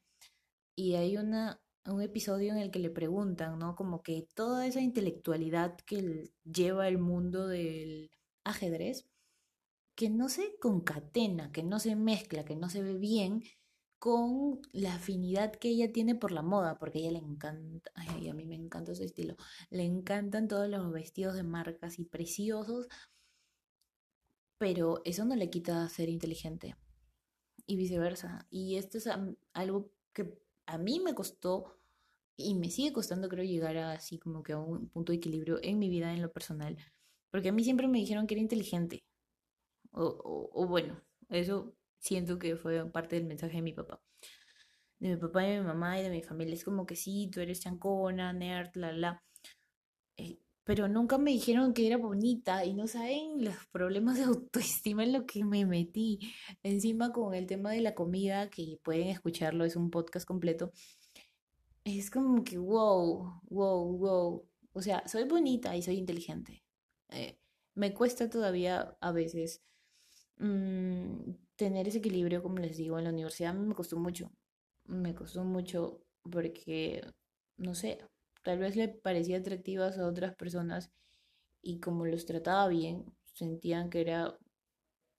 Y hay una, un episodio en el que le preguntan, ¿no? Como que toda esa intelectualidad que lleva el mundo del ajedrez, que no se concatena, que no se mezcla, que no se ve bien con la afinidad que ella tiene por la moda, porque a ella le encanta, ay, a mí me encanta ese estilo, le encantan todos los vestidos de marcas y preciosos, pero eso no le quita ser inteligente y viceversa. Y esto es algo que a mí me costó y me sigue costando, creo, llegar a así como que a un punto de equilibrio en mi vida, en lo personal, porque a mí siempre me dijeron que era inteligente, o bueno, eso siento que fue parte del mensaje de mi papá. De mi papá y de mi mamá y de mi familia. Es como que sí, tú eres chancona, nerd, la, la. Eh, pero nunca me dijeron que era bonita y no saben los problemas de autoestima en lo que me metí. Encima con el tema de la comida, que pueden escucharlo, es un podcast completo. Es como que, wow, wow, wow. O sea, soy bonita y soy inteligente. Eh, me cuesta todavía a veces mmm, tener ese equilibrio, como les digo, en la universidad me costó mucho. Me costó mucho porque, no sé, tal vez le parecía atractivas a otras personas y como los trataba bien, sentían que era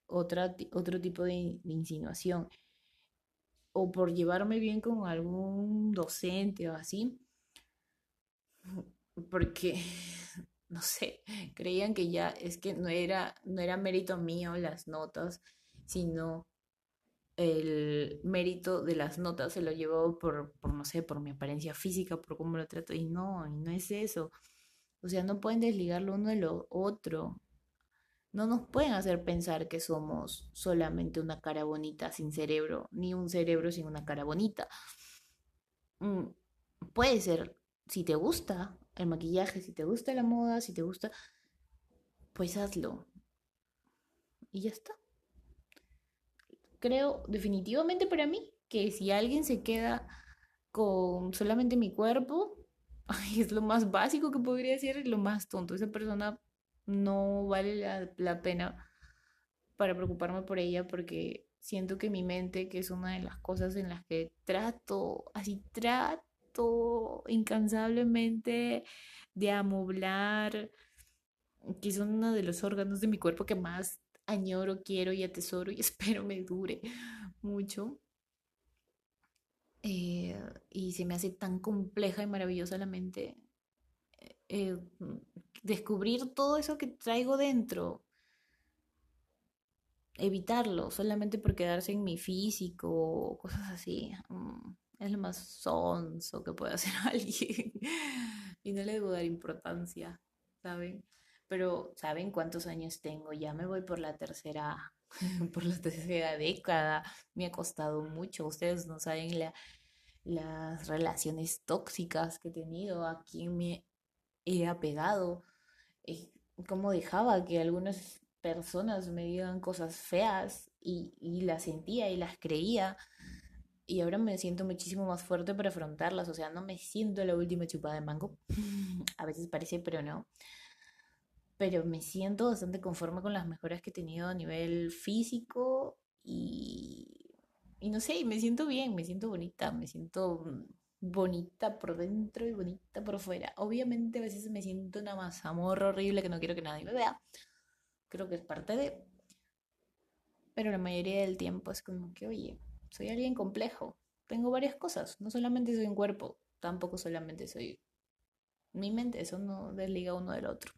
otra, otro tipo de, de insinuación. O por llevarme bien con algún docente o así. Porque, no sé, creían que ya es que no era, no era mérito mío las notas, sino el mérito de las notas se lo llevó por, por, no sé, por mi apariencia física, por cómo lo trato. Y no, y no es eso. O sea, no pueden desligarlo uno de lo otro. No nos pueden hacer pensar que somos solamente una cara bonita sin cerebro, ni un cerebro sin una cara bonita. Mm, puede ser, si te gusta el maquillaje, si te gusta la moda, si te gusta, pues hazlo. Y ya está creo definitivamente para mí que si alguien se queda con solamente mi cuerpo, es lo más básico que podría ser y lo más tonto. Esa persona no vale la, pena para preocuparme por ella porque siento que mi mente, que es una de las cosas en las que trato, así trato incansablemente de amoblar, que son uno de los órganos de mi cuerpo que más añoro, quiero y atesoro y espero me dure mucho. Eh, y se me hace tan compleja y maravillosa la mente eh, descubrir todo eso que traigo dentro. Evitarlo solamente por quedarse en mi físico o cosas así. Mm, es lo más sonso que puede hacer alguien. y no le debo dar importancia, ¿saben? Pero ¿saben cuántos años tengo? Ya me voy por la tercera, por la tercera década. Me ha costado mucho. Ustedes no saben la, las relaciones tóxicas que he tenido, a quién me he apegado, eh, cómo dejaba que algunas personas me digan cosas feas y, y las sentía y las creía. Y ahora me siento muchísimo más fuerte para afrontarlas. O sea, no me siento la última chupada de mango. A veces parece, pero no pero me siento bastante conforme con las mejoras que he tenido a nivel físico y, y no sé, me siento bien, me siento bonita, me siento bonita por dentro y bonita por fuera. Obviamente a veces me siento una mazamorra horrible que no quiero que nadie me vea. Creo que es parte de... Pero la mayoría del tiempo es como que, oye, soy alguien complejo. Tengo varias cosas. No solamente soy un cuerpo, tampoco solamente soy mi mente. Eso no desliga uno del otro.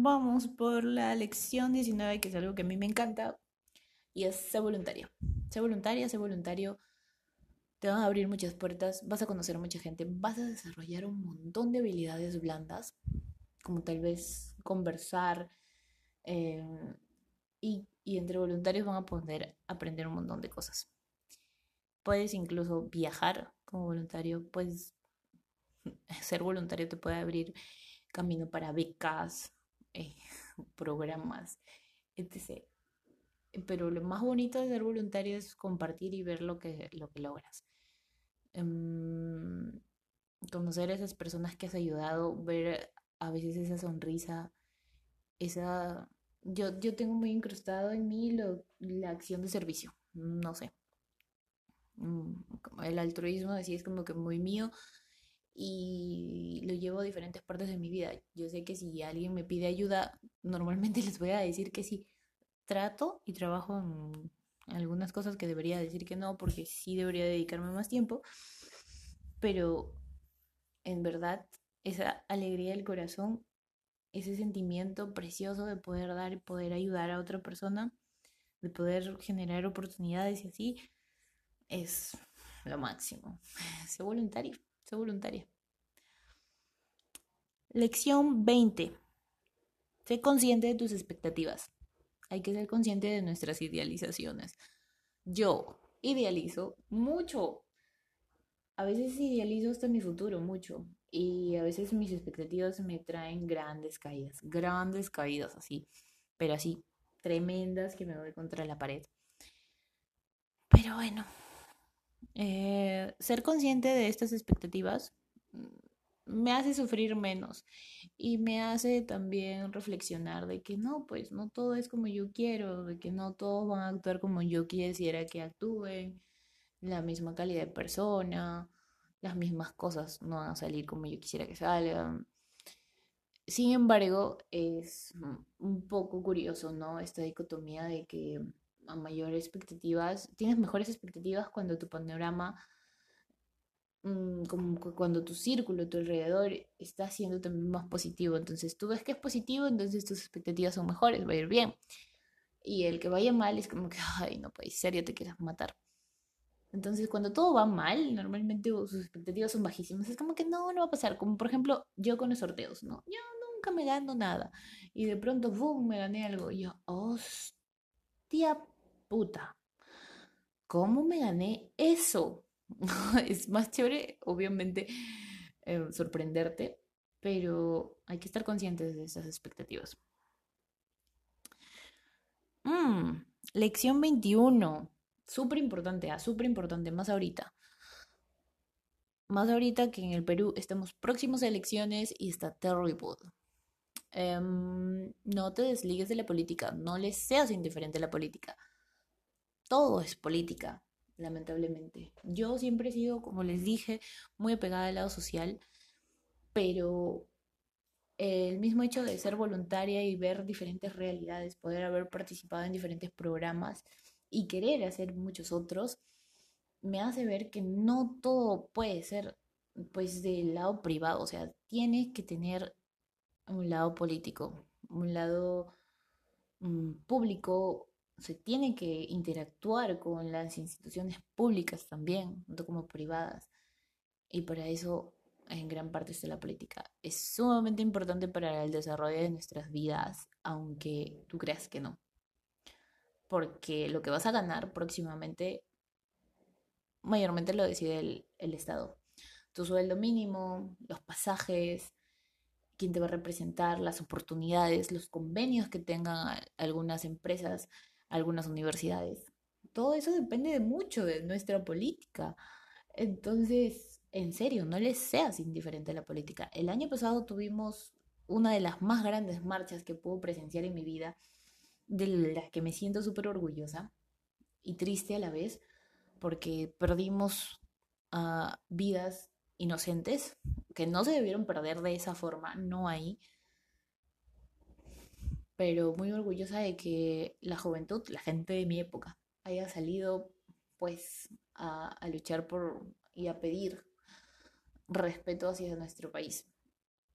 Vamos por la lección 19, que es algo que a mí me encanta, y es ser voluntario. Ser voluntaria, ser voluntario, te van a abrir muchas puertas, vas a conocer a mucha gente, vas a desarrollar un montón de habilidades blandas, como tal vez conversar, eh, y, y entre voluntarios van a poder aprender un montón de cosas. Puedes incluso viajar como voluntario, puedes ser voluntario te puede abrir camino para becas, eh, programas, etc. Pero lo más bonito de ser voluntario es compartir y ver lo que, lo que logras. Um, conocer a esas personas que has ayudado, ver a veces esa sonrisa, esa... Yo, yo tengo muy incrustado en mí la acción de servicio, no sé. Mm, el altruismo así es como que muy mío y lo llevo a diferentes partes de mi vida. Yo sé que si alguien me pide ayuda, normalmente les voy a decir que sí, trato y trabajo en algunas cosas que debería decir que no, porque sí debería dedicarme más tiempo, pero en verdad esa alegría del corazón, ese sentimiento precioso de poder dar y poder ayudar a otra persona, de poder generar oportunidades y así, es lo máximo. Sé voluntario, sé voluntaria. Lección 20. Sé consciente de tus expectativas. Hay que ser consciente de nuestras idealizaciones. Yo idealizo mucho. A veces idealizo hasta mi futuro mucho. Y a veces mis expectativas me traen grandes caídas. Grandes caídas así. Pero así, tremendas que me doy contra la pared. Pero bueno, eh, ser consciente de estas expectativas me hace sufrir menos y me hace también reflexionar de que no, pues no todo es como yo quiero, de que no todos van a actuar como yo quisiera que actúen, la misma calidad de persona, las mismas cosas no van a salir como yo quisiera que salgan. Sin embargo, es un poco curioso, ¿no? Esta dicotomía de que a mayores expectativas, tienes mejores expectativas cuando tu panorama Mm, como cuando tu círculo, tu alrededor está siendo también más positivo. Entonces tú ves que es positivo, entonces tus expectativas son mejores, va a ir bien. Y el que vaya mal es como que, ay, no puede ser, ya te quieras matar. Entonces cuando todo va mal, normalmente sus expectativas son bajísimas. Es como que no, no va a pasar. Como por ejemplo yo con los sorteos, ¿no? Yo nunca me gano nada. Y de pronto, ¡boom!, me gané algo. Y yo, hostia puta. ¿Cómo me gané eso? es más chévere, obviamente, eh, sorprenderte, pero hay que estar conscientes de esas expectativas. Mm, lección 21. Súper importante, ah, súper importante, más ahorita. Más ahorita que en el Perú estamos próximos a elecciones y está terrible. Em, no te desligues de la política, no le seas indiferente a la política. Todo es política lamentablemente. Yo siempre he sido, como les dije, muy apegada al lado social, pero el mismo hecho de ser voluntaria y ver diferentes realidades, poder haber participado en diferentes programas y querer hacer muchos otros, me hace ver que no todo puede ser pues del lado privado, o sea, tienes que tener un lado político, un lado mm, público, se tiene que interactuar con las instituciones públicas también, no como privadas. Y para eso, en gran parte, está la política. Es sumamente importante para el desarrollo de nuestras vidas, aunque tú creas que no. Porque lo que vas a ganar próximamente, mayormente lo decide el, el Estado. Tu sueldo mínimo, los pasajes, quién te va a representar, las oportunidades, los convenios que tengan algunas empresas algunas universidades. Todo eso depende de mucho de nuestra política. Entonces, en serio, no les seas indiferente a la política. El año pasado tuvimos una de las más grandes marchas que puedo presenciar en mi vida, de las que me siento súper orgullosa y triste a la vez, porque perdimos uh, vidas inocentes que no se debieron perder de esa forma, no ahí pero muy orgullosa de que la juventud, la gente de mi época, haya salido pues a, luchar por y a pedir respeto hacia nuestro país.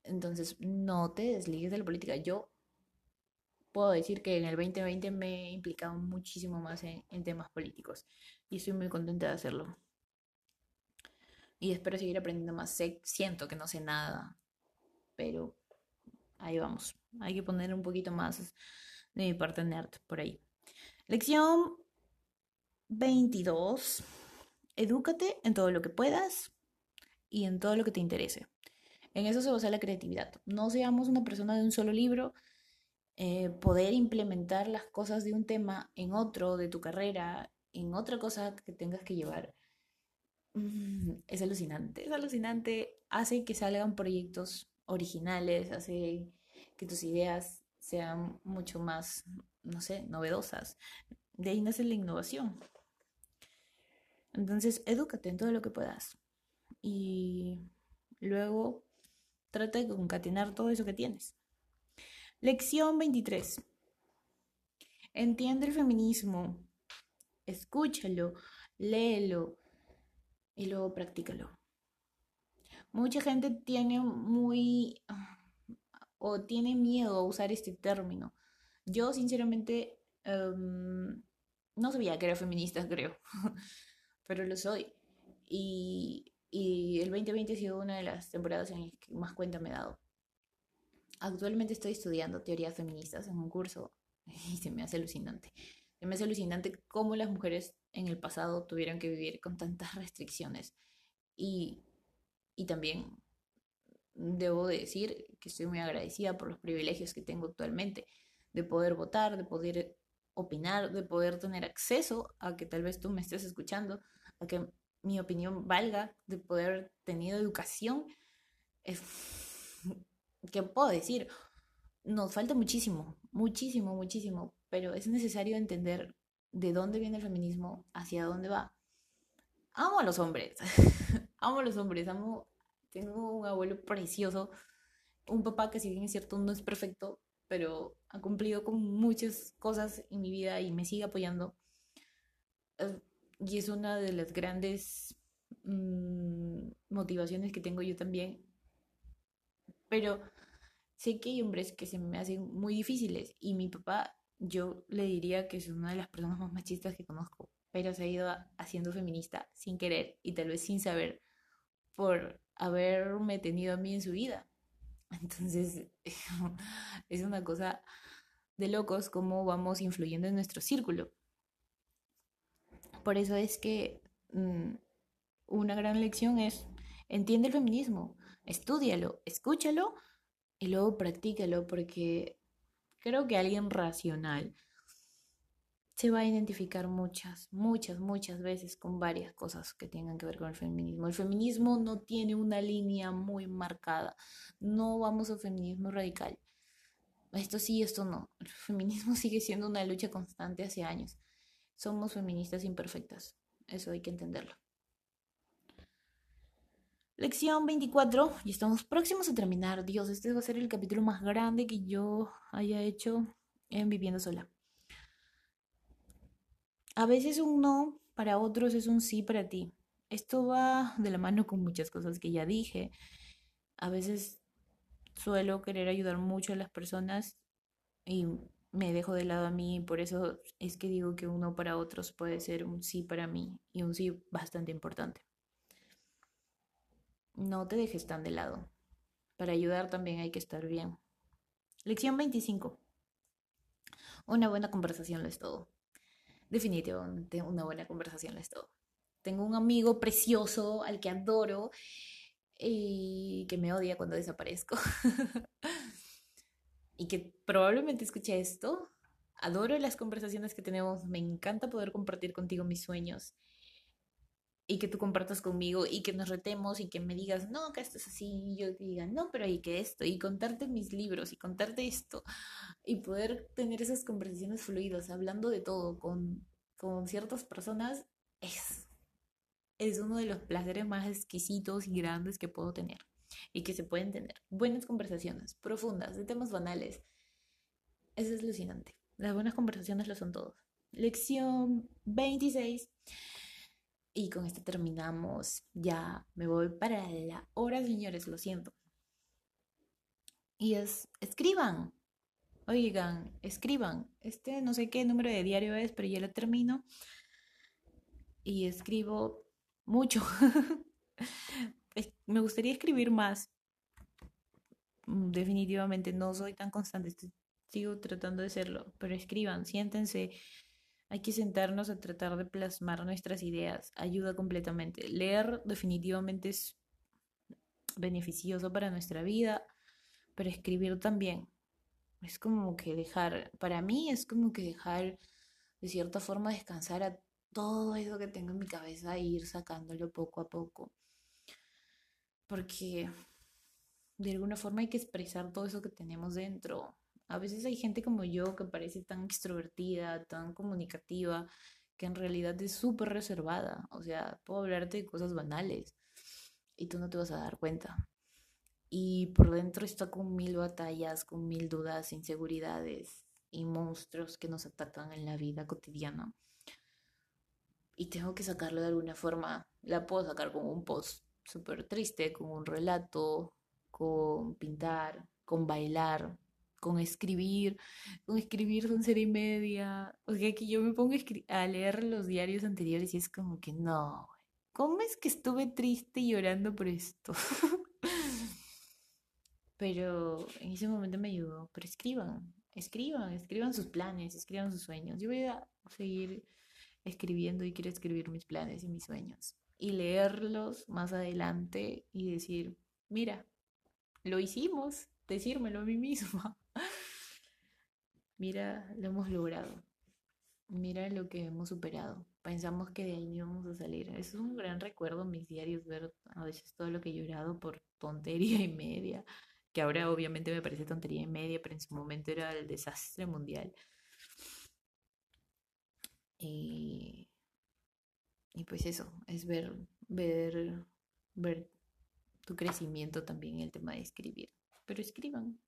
Entonces, no te desligues de la política. Yo puedo decir que en el 2020 me he implicado muchísimo más en, temas políticos y estoy muy contenta de hacerlo. Y espero seguir aprendiendo más. Siento que no sé nada, pero ahí vamos. Hay que poner un poquito más de mi parte nerd por ahí. Lección 22. Edúcate en todo lo que puedas y en todo lo que te interese. En eso se basa la creatividad. No seamos una persona de un solo libro. Eh, poder implementar las cosas de un tema en otro, de tu carrera, en otra cosa que tengas que llevar, mm, es alucinante. Es alucinante. Hace que salgan proyectos originales, hace que tus ideas sean mucho más, no sé, novedosas. De ahí nace la innovación. Entonces, edúcate en todo lo que puedas. Y luego trata de concatenar todo eso que tienes. Lección 23. entiende el feminismo, escúchalo, léelo y luego practícalo. Mucha gente tiene muy o tiene miedo a usar este término. Yo sinceramente em, no sabía que era feminista, creo, pero lo soy. Y, y el 2020 ha sido una de las temporadas en las que más cuenta me he dado. Actualmente estoy estudiando teorías feministas en un curso y se me hace alucinante. Se me hace alucinante cómo las mujeres en el pasado tuvieron que vivir con tantas restricciones. Y, y también debo decir que estoy muy agradecida por los privilegios que tengo actualmente, de poder votar, de poder opinar, de poder tener acceso a que tal vez tú me estés escuchando, a que mi opinión valga, de poder tenido educación. ¿Qué puedo decir? Nos falta muchísimo, muchísimo, muchísimo, pero es necesario entender de dónde viene el feminismo, hacia dónde va. Amo a los hombres, amo a los hombres, amo, tengo un abuelo precioso, un papá que si bien es cierto no es perfecto, pero ha cumplido con muchas cosas en mi vida y me sigue apoyando. Eh, y es una de las grandes mm, motivaciones que tengo yo también. Pero sé que hay hombres que se me hacen muy difíciles y mi papá yo le diría que es una de las personas más machistas que conozco, pero se ha ido haciendo feminista sin querer y tal vez sin saber por haberme tenido a mí en su vida. Entonces, es una cosa de locos cómo vamos influyendo en nuestro círculo. Por eso es que mm, una gran lección es, entiende el feminismo, estudialo, escúchalo y luego practícalo, porque creo que alguien racional se va a identificar muchas, muchas, muchas veces con varias cosas que tengan que ver con el feminismo. El feminismo no tiene una línea muy marcada. No vamos al feminismo radical. Esto sí, esto no. El feminismo sigue siendo una lucha constante hace años. Somos feministas imperfectas. Eso hay que entenderlo. Lección 24. Y estamos próximos a terminar. Dios, este va a ser el capítulo más grande que yo haya hecho en Viviendo Sola. A veces un no para otros es un sí para ti. Esto va de la mano con muchas cosas que ya dije. A veces suelo querer ayudar mucho a las personas y me dejo de lado a mí. Por eso es que digo que un no para otros puede ser un sí para mí y un sí bastante importante. No te dejes tan de lado. Para ayudar también hay que estar bien. Lección 25. Una buena conversación lo es todo definitivamente una buena conversación es todo. Tengo un amigo precioso al que adoro y que me odia cuando desaparezco. y que probablemente escuche esto. Adoro las conversaciones que tenemos. Me encanta poder compartir contigo mis sueños y que tú compartas conmigo y que nos retemos y que me digas, no, que esto es así, y yo diga, no, pero hay que esto, y contarte mis libros y contarte esto, y poder tener esas conversaciones fluidas, hablando de todo con, con ciertas personas, es, es uno de los placeres más exquisitos y grandes que puedo tener y que se pueden tener. Buenas conversaciones, profundas, de temas banales. Es alucinante. Las buenas conversaciones lo son todos. Lección 26. Y con esto terminamos. Ya me voy para la hora, señores, lo siento. Y es, escriban. Oigan, escriban. Este no sé qué número de diario es, pero ya lo termino. Y escribo mucho. me gustaría escribir más. Mm, definitivamente no soy tan constante. sigo tratando de serlo. Pero escriban, siéntense hay que sentarnos a tratar de plasmar nuestras ideas. Ayuda completamente. Leer definitivamente es beneficioso para nuestra vida, pero escribir también. Es como que dejar, para mí es como que dejar de cierta forma descansar a todo eso que tengo en mi cabeza e ir sacándolo poco a poco. Porque de alguna forma hay que expresar todo eso que tenemos dentro. A veces hay gente como yo que parece tan extrovertida, tan comunicativa, que en realidad es súper reservada. O sea, puedo hablarte de cosas banales y tú no te vas a dar cuenta. Y por dentro está con mil batallas, con mil dudas, inseguridades. y monstruos que nos atacan en la vida cotidiana. Y tengo que sacarlo de alguna forma. La puedo sacar con un post súper triste, con un relato, con pintar, con bailar, con escribir, con escribir son serie y media. O sea, que yo me pongo a, leer los diarios anteriores y es como que no, ¿cómo es que estuve triste y llorando por esto? Pero en ese momento me ayudó. Pero escriban, escriban, escriban sus planes, escriban sus sueños. Yo voy a seguir escribiendo y quiero escribir mis planes y mis sueños. Y leerlos más adelante y decir, mira, lo hicimos, decírmelo a mí misma. Mira, lo hemos logrado. Mira lo que hemos superado. Pensamos que de ahí no íbamos a salir. Es un gran recuerdo en mis diarios ver a veces todo lo que he llorado por tontería y media que ahora obviamente me parece tontería y media, pero en su momento era el desastre mundial. Y, y pues eso, es ver, ver, ver tu crecimiento también en el tema de escribir. Pero escriban,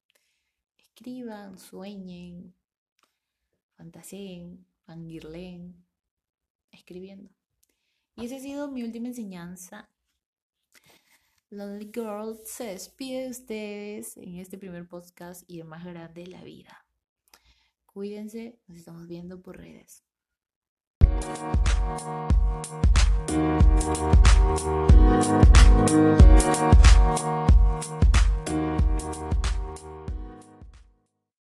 escriban, sueñen, fantaseen, fangirleen, escribiendo. Y esa ha sido mi última enseñanza Lonely Girl se despide de ustedes en este primer podcast y el más grande de la vida. Cuídense, nos estamos viendo por redes.